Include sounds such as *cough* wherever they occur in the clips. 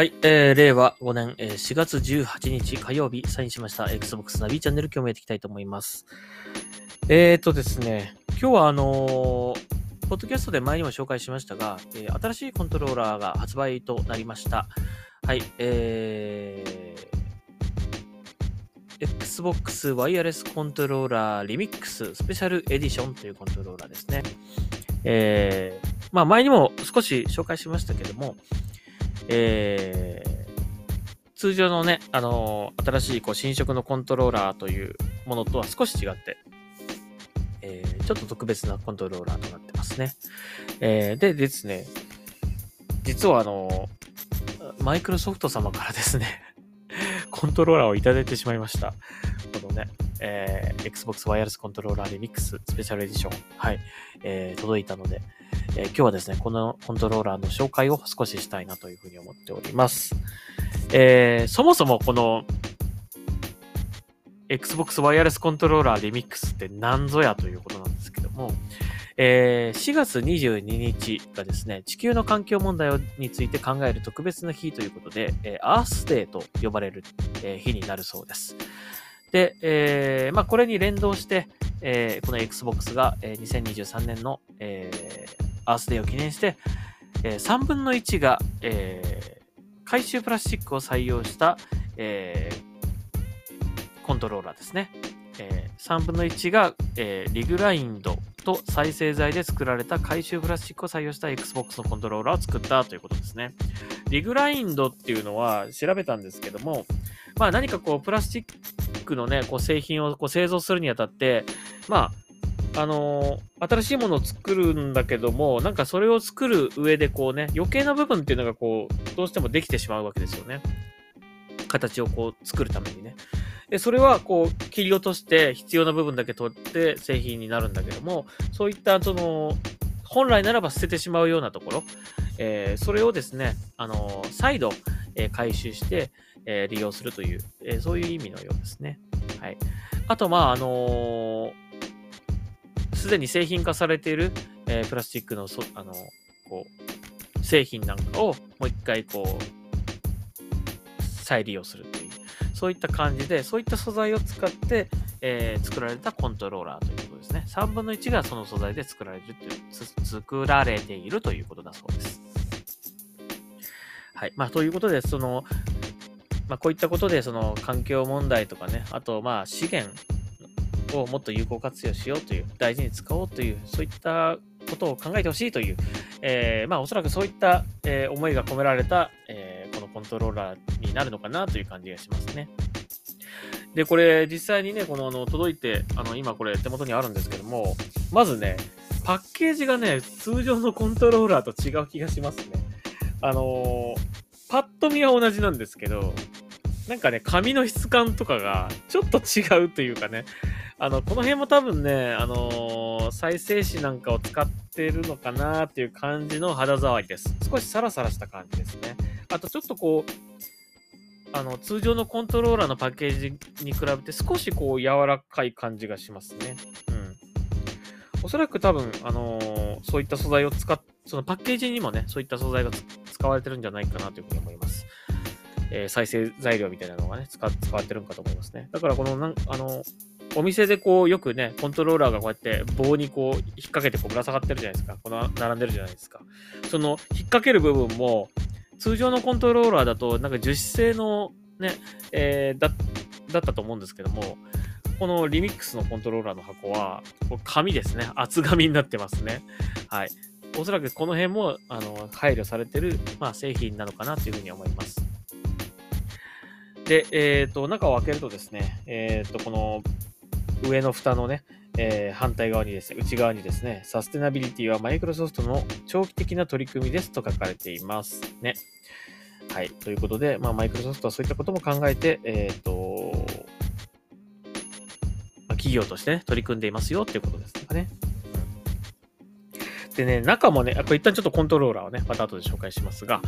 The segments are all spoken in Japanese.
はい、えー、令和5年、えー4月18日火曜日、サインしました Xbox ナビチャンネル、今日もやっていきたいと思います。えーとですね、今日はあのーポッドキャストで前にも紹介しましたが、えー新しいコントローラーが発売となりました。はい、えー、Xbox ワイヤレスコントローラーリミックススペシャルエディションというコントローラーですね。えー、まあ前にも少し紹介しましたけども、えー通常のね、あのー新しいこう新色のコントローラーというものとは少し違って、えーちょっと特別なコントローラーとなってますね。えーでですね、実はあのーマイクロソフト様からですね、*laughs* コントローラーをいただいてしまいました。このね、えー Xbox ワイヤレスコントローラーリミックススペシャルエディション、はい、えー届いたので、えー今日はですね、このコントローラーの紹介を少ししたいなというふうに思っております。えーそもそもこの Xbox ワイヤレスコントローラーリミックスって何ぞやということなんですけども、えー4月22日がですね、地球の環境問題について考える特別な日ということで、えーアースデーと呼ばれる、えー日になるそうです。で、えーまあ、これに連動して、えーこの Xbox が、えー2023年の、えーアースデーを記念して、えー3分の1が、えー回収プラスチックを採用した、えーコントローラーですね。えー3分の1が、えーリグラインドと再生材で作られた回収プラスチックを採用した Xbox のコントローラーを作ったということですね。リグラインドっていうのは調べたんですけども、まあ何かこうプラスチックのね、こう製品をこう製造するにあたって、まあ、あの新しいものを作るんだけども、なんかそれを作る上でこうね、余計な部分っていうのがこう、どうしてもできてしまうわけですよね。形をこう作るためにね。で、それはこう切り落として必要な部分だけ取って製品になるんだけども、そういったその、本来ならば捨ててしまうようなところ、えーそれをですね、あの再度、えー回収して、えー利用するという、えそういう意味のようですね。はい。あと、まあ、あのすでに製品化されている、えープラスチックのそ、あのこう、製品なんかをもう一回こう、再利用するという、そういった感じで、そういった素材を使って、えー作られたコントローラーということですね。3分の1がその素材で作られるという、作られているということだそうです。はい。まあ、ということで、その、まあ、こういったことで、その環境問題とかね、あと、まあ、資源をもっと有効活用しようという、大事に使おうという、そういったことを考えてほしいという、えーまあ、おそらくそういった、えー思いが込められた、えーこのコントローラーになるのかなという感じがしますね。で、これ、実際にね、この、あの、届いて、あの、今これ手元にあるんですけども、まずね、パッケージがね、通常のコントローラーと違う気がしますね。あのパッと見は同じなんですけど、なんかね、紙の質感とかがちょっと違うというかね、あの、この辺も多分ね、あのー再生紙なんかを使ってるのかなっていう感じの肌触りです。少しサラサラした感じですね。あとちょっとこう、あの、通常のコントローラーのパッケージに比べて少しこう柔らかい感じがしますね。うん。おそらく多分、あのーそういった素材を使っ、そのパッケージにもね、そういった素材が使われてるんじゃないかなというふうに思います。えー再生材料みたいなのがね、使使われてるんかと思いますね。だからこの、なんあの、お店でこう、よくね、コントローラーがこうやって棒にこう、引っ掛けてこう、ぶら下がってるじゃないですか。この、並んでるじゃないですか。その、引っ掛ける部分も、通常のコントローラーだと、なんか樹脂製のね、えーだ、だったと思うんですけども、このリミックスのコントローラーの箱は、こう紙ですね。厚紙になってますね。はい。おそらくこの辺も、あの、配慮されてる、まあ、製品なのかなというふうに思います。で、えっ、と、中を開けるとですね、えっ、と、この上の蓋のね、えー反対側にですね、内側にですね、サステナビリティはマイクロソフトの長期的な取り組みですと書かれていますね。はい。ということで、まあ、マイクロソフトはそういったことも考えて、えっ、と、まあ企業としてね、取り組んでいますよっていうことですかね。でね、中もね、これ一旦ちょっとコントローラーをね、また後で紹介しますが、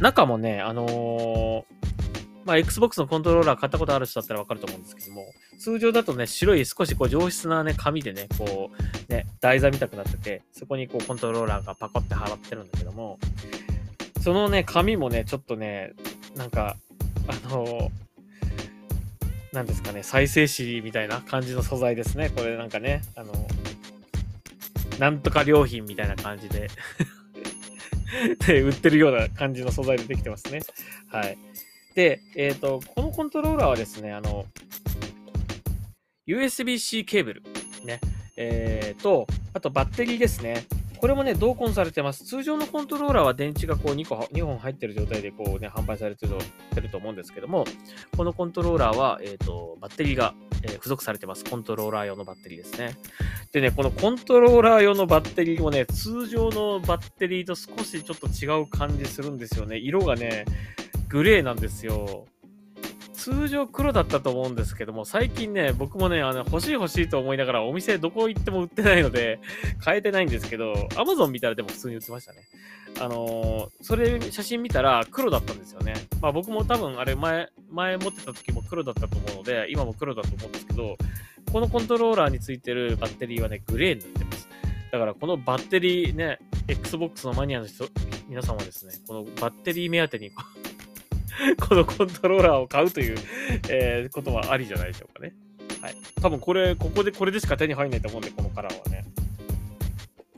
中もね、あのーまあ、Xbox のコントローラー買ったことある人だったらわかると思うんですけども、通常だとね、白い少しこう上質なね、紙でね、こう、ね、台座みたくなってて、そこにこうコントローラーがパコって貼ってるんだけども、そのね、紙もね、ちょっとね、なんか、あのなんですかね、再生紙みたいな感じの素材ですね。これなんかね、あの、なんとか良品みたいな感じでで、*laughs* 売ってるような感じの素材でできてますね。はい。で、えっ、ー、と、このコントローラーはですね、あの、USB-C ケーブル、ね、えー、と、あとバッテリーですね。これもね、同梱されてます。通常のコントローラーは電池がこう2個、2本入ってる状態でこうね、販売されてると思うんですけども、このコントローラーは、えっ、ー、と、バッテリーが、えー、付属されてます。コントローラー用のバッテリーですね。でね、このコントローラー用のバッテリーもね、通常のバッテリーと少しちょっと違う感じするんですよね。色がね、グレーなんですよ。通常黒だったと思うんですけども、最近ね、僕もね、あの欲しい欲しいと思いながらお店どこ行っても売ってないので、*laughs* 買えてないんですけど、Amazon 見たらでも普通に売ってましたね。あのー、それ、写真見たら黒だったんですよね。まあ僕も多分あれ前、前持ってた時も黒だったと思うので、今も黒だと思うんですけど、このコントローラーについてるバッテリーはね、グレーになってます。だからこのバッテリーね、Xbox のマニアの人、皆さんはですね、このバッテリー目当てに *laughs* このコントローラーを買うという、えー、ことはありじゃないでしょうかね。はい。多分これ、ここで、これでしか手に入んないと思うんで、このカラーはね。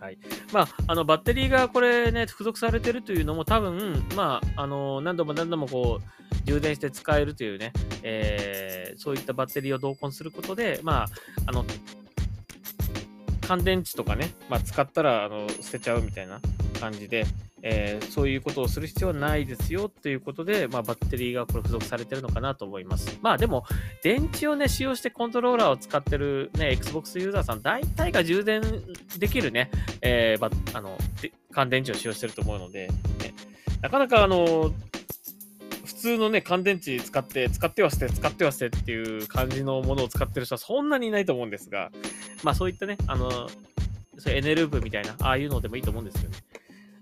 はい。まあ、あの、バッテリーがこれね、付属されてるというのも多分、まあ、あの、何度も何度もこう、充電して使えるというね、えー、そういったバッテリーを同梱することで、まあ、あの、乾電池とかね、まあ、使ったらあの捨てちゃうみたいな感じで、えー、そういうことをする必要はないですよということで、まあ、バッテリーがこれ付属されてるのかなと思います。まあでも、電池をね、使用してコントローラーを使ってるね、Xbox ユーザーさん、大体が充電できるね、えー、あの、乾電池を使用してると思うので、ね、なかなかあの、普通のね、乾電池使って、使っては捨て、使っては捨てっていう感じのものを使ってる人はそんなにいないと思うんですが、まあそういったね、あの、そうエネループみたいな、ああいうのでもいいと思うんですよね。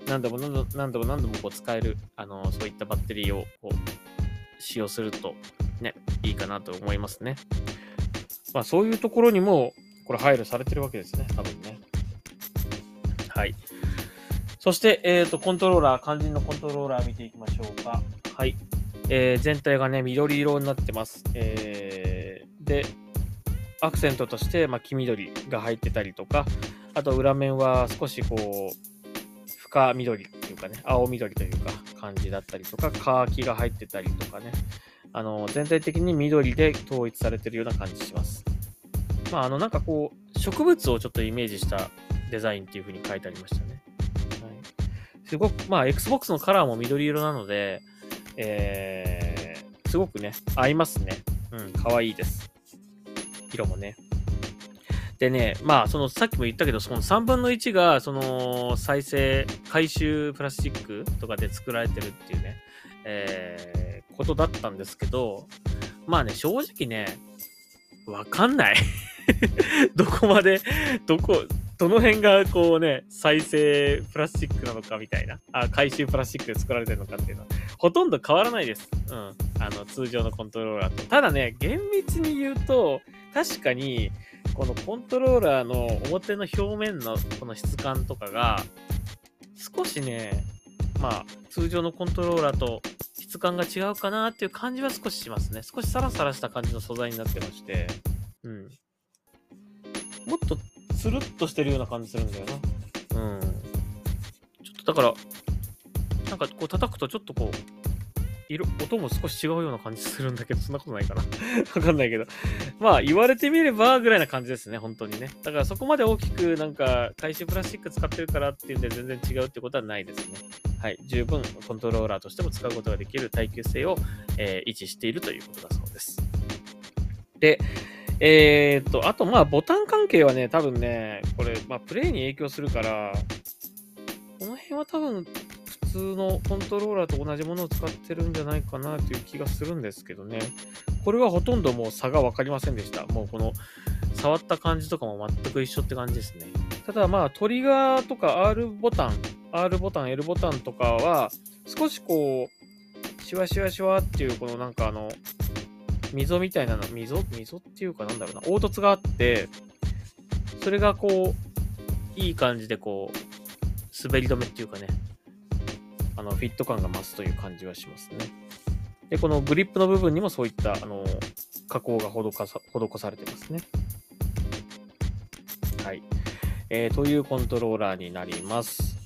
何度も何度何度も何度もこう使える、あの、そういったバッテリーをこう使用するとね、いいかなと思いますね。まあそういうところにも、これ配慮されてるわけですね、多分ね。はい。そして、え、ー、と、コントローラー、肝心のコントローラー見ていきましょうか。はい。えー、全体がね、緑色になってます。えー、で、アクセントとして、まあ、黄緑が入ってたりとか、あと裏面は少しこう、深緑っていうかね、青緑というか感じだったりとか、カーキが入ってたりとかね、あの、全体的に緑で統一されてるような感じします。まあ、あの、なんかこう、植物をちょっとイメージしたデザインっていう風に書いてありましたね。はい、すごく、まあ、Xbox のカラーも緑色なので、えー、すごくね、合いますね。うん、可愛いです。色もね。でね、まあ、その、さっきも言ったけど、その3分の1が、その、再生、回収プラスチックとかで作られてるっていうね、えー、ことだったんですけど、まあね、正直ね、わかんない *laughs* どこまで、どこ、どの辺がこうね、再生プラスチックなのかみたいな、あ回収プラスチックで作られてるのかっていうのは、ほとんど変わらないです。うん。あの、通常のコントローラーと。ただね、厳密に言うと、確かに、このコントローラーの表の表面のこの質感とかが、少しね、まあ、通常のコントローラーと質感が違うかなっていう感じは少ししますね。少しサラサラした感じの素材になってまして、うん。もっとつるっとしてるような感じするんだよな。うん。ちょっとだから、なんかこう叩くとちょっとこう、色、音も少し違うような感じするんだけど、そんなことないかな *laughs* わかんないけど。まあ、言われてみれば、ぐらいな感じですね、本当にね。だからそこまで大きく、なんか、回収プラスチック使ってるからっていうんで、全然違うってことはないですね。はい。十分、コントローラーとしても使うことができる耐久性を、えー、維持しているということだそうです。で、えー、っと、あと、まあ、ボタン関係はね、多分ね、これ、まあ、プレイに影響するから、この辺は多分、通のコントローラーと同じものを使ってるんじゃないかなという気がするんですけどね。これはほとんどもう差が分かりませんでした。もうこの触った感じとかも全く一緒って感じですね。ただまあトリガーとか R ボタン、R ボタン、L ボタンとかは少しこう、シワシワシワっていうこのなんかあの、溝みたいなの、溝？溝っていうかなんだろうな、凹凸があって、それがこう、いい感じでこう、滑り止めっていうかね、あの、フィット感が増すという感じはしますね。で、このグリップの部分にもそういった、あの、加工が施さ施されてますね。はい。えー、というコントローラーになります。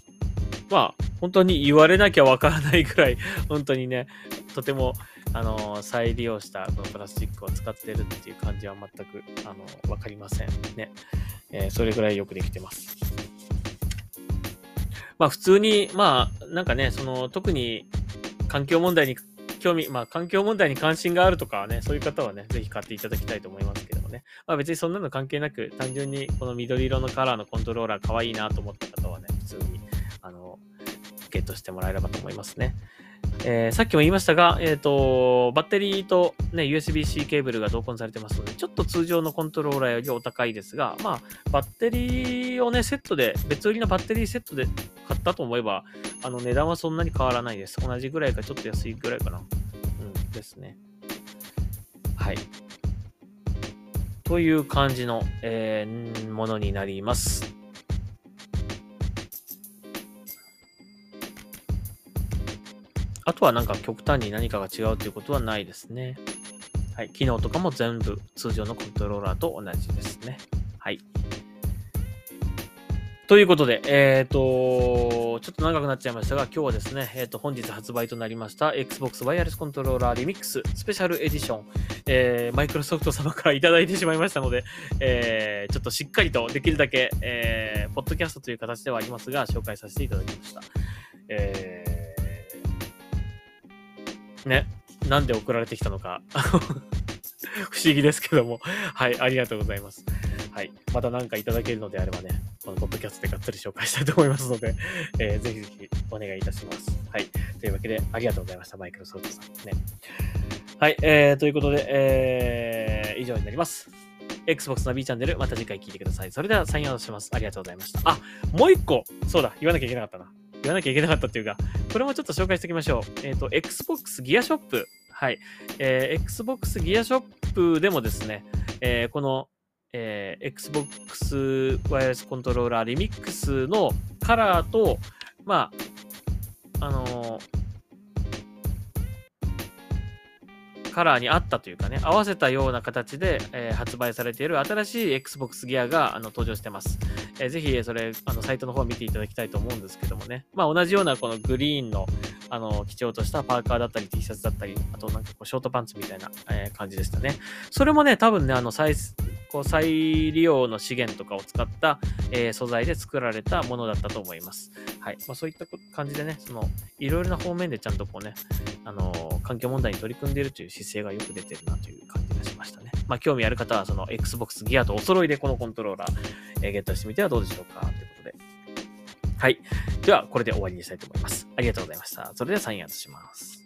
まあ、本当に言われなきゃわからないくらい、*laughs* 本当にね、とても、あの、再利用したこのプラスチックを使ってるっていう感じは全く、あの、わかりませんね。えー、それぐらいよくできてます。まあ普通に、まあなんかね、その特に環境問題に興味、まあ環境問題に関心があるとかね、そういう方はね、ぜひ買っていただきたいと思いますけどもね。まあ別にそんなの関係なく、単純にこの緑色のカラーのコントローラー可愛いなと思った方はね、普通に、あの、ゲットしてもらえればと思いますね。えー、さっきも言いましたが、え、ー、と、バッテリーとね、USB-C ケーブルが同梱されてますので、ちょっと通常のコントローラーよりお高いですが、まあ、バッテリーをね、セットで、別売りのバッテリーセットで買ったと思えば、あの、値段はそんなに変わらないです。同じぐらいか、ちょっと安いぐらいかな。うん、ですね。はい。という感じの、えー、ものになります。あとはなんか極端に何かが違うということはないですね。はい。機能とかも全部通常のコントローラーと同じですね。はい。ということで、えっ、ー、と、ちょっと長くなっちゃいましたが、今日はですね、えっ、ー、と、本日発売となりました Xbox ワイヤレスコントローラーリミックススペシャルエディション、えー、マイクロソフト様からいただいてしまいましたので、えー、ちょっとしっかりとできるだけ、えー、ポッドキャストという形ではありますが、紹介させていただきました。えーね、なんで送られてきたのか *laughs* 不思議ですけどもはい、ありがとうございます。はい。また何かいただけるのであればね、このポッドキャストでがっつり紹介したいと思いますので、えー、ぜひぜひお願いいたします。はい。というわけで、ありがとうございました、マイクロソフトさん。ね。はい。えー、ということで、えー、以上になります。Xbox の B チャンネル、また次回聞いてください。それでは、サインアウトします。ありがとうございました。あ、もう一個、そうだ、言わなきゃいけなかったな。言わなきゃいけなかったっていうか、これもちょっと紹介しておきましょう。えっ、ー、と、Xbox ギアショップ。はい。えー、Xbox ギアショップでもですね、えー、この、えー、Xbox ワイヤレスコントローラーリミックスのカラーと、まあ、あのーカラーに合ったというかね、合わせたような形で、えー、発売されている新しい Xbox ギアがあの登場してます。えー、ぜひ、それ、あの、サイトの方を見ていただきたいと思うんですけどもね。まあ、同じようなこのグリーンの、あの、基調としたパーカーだったり T シャツだったり、あとなんかこう、ショートパンツみたいな、えー、感じでしたね。それもね、多分ね、あの、こう再利用の資源とかを使った、えー、素材で作られたものだったと思います。はい。まあ、そういった感じでね、その、いろいろな方面でちゃんとこうね、あのー、環境問題に取り組んでいるという姿勢がよく出てるなという感じがしましたね。まあ、興味ある方は、その Xbox ギアとお揃いでこのコントローラー、えー、ゲットしてみてはどうでしょうかということで。はい。では、これで終わりにしたいと思います。ありがとうございました。それではサインアウトします。